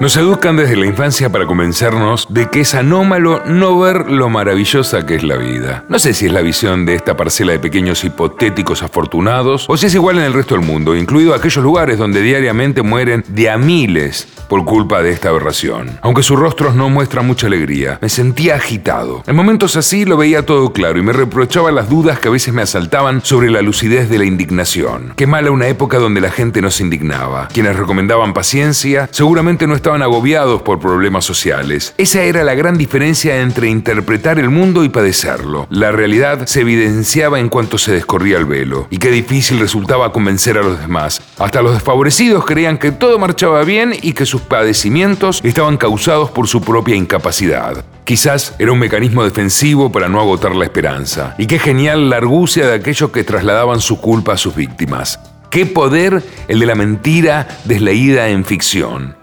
Nos educan desde la infancia para convencernos de que es anómalo no ver lo maravillosa que es la vida. No sé si es la visión de esta parcela de pequeños hipotéticos afortunados o si es igual en el resto del mundo, incluido aquellos lugares donde diariamente mueren de a miles por culpa de esta aberración. Aunque sus rostros no muestran mucha alegría, me sentía agitado. En momentos así lo veía todo claro y me reprochaba las dudas que a veces me asaltaban sobre la lucidez de la indignación. Qué mala una época donde la gente no se indignaba. Quienes recomendaban paciencia seguramente no estaban estaban agobiados por problemas sociales. Esa era la gran diferencia entre interpretar el mundo y padecerlo. La realidad se evidenciaba en cuanto se descorría el velo, y qué difícil resultaba convencer a los demás. Hasta los desfavorecidos creían que todo marchaba bien y que sus padecimientos estaban causados por su propia incapacidad. Quizás era un mecanismo defensivo para no agotar la esperanza. Y qué genial la argucia de aquellos que trasladaban su culpa a sus víctimas. Qué poder el de la mentira desleída en ficción.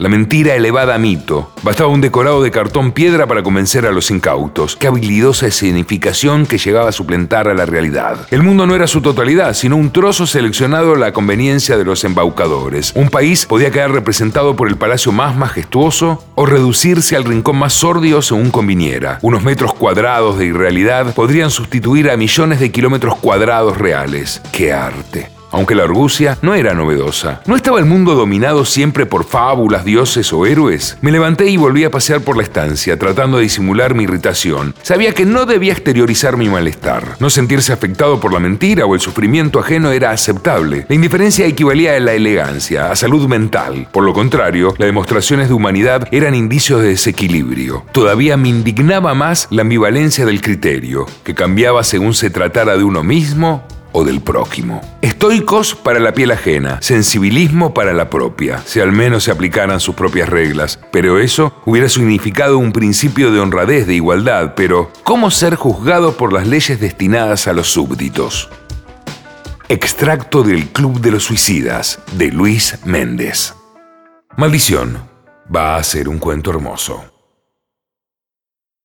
La mentira elevada a mito. Bastaba un decorado de cartón piedra para convencer a los incautos. Qué habilidosa escenificación que llegaba a suplentar a la realidad. El mundo no era su totalidad, sino un trozo seleccionado a la conveniencia de los embaucadores. Un país podía quedar representado por el palacio más majestuoso o reducirse al rincón más sordio según conviniera. Unos metros cuadrados de irrealidad podrían sustituir a millones de kilómetros cuadrados reales. ¡Qué arte! Aunque la argucia no era novedosa. ¿No estaba el mundo dominado siempre por fábulas, dioses o héroes? Me levanté y volví a pasear por la estancia, tratando de disimular mi irritación. Sabía que no debía exteriorizar mi malestar. No sentirse afectado por la mentira o el sufrimiento ajeno era aceptable. La indiferencia equivalía a la elegancia, a salud mental. Por lo contrario, las demostraciones de humanidad eran indicios de desequilibrio. Todavía me indignaba más la ambivalencia del criterio, que cambiaba según se tratara de uno mismo o del prójimo. Estoicos para la piel ajena, sensibilismo para la propia, si al menos se aplicaran sus propias reglas. Pero eso hubiera significado un principio de honradez, de igualdad, pero ¿cómo ser juzgado por las leyes destinadas a los súbditos? Extracto del Club de los Suicidas, de Luis Méndez. Maldición. Va a ser un cuento hermoso.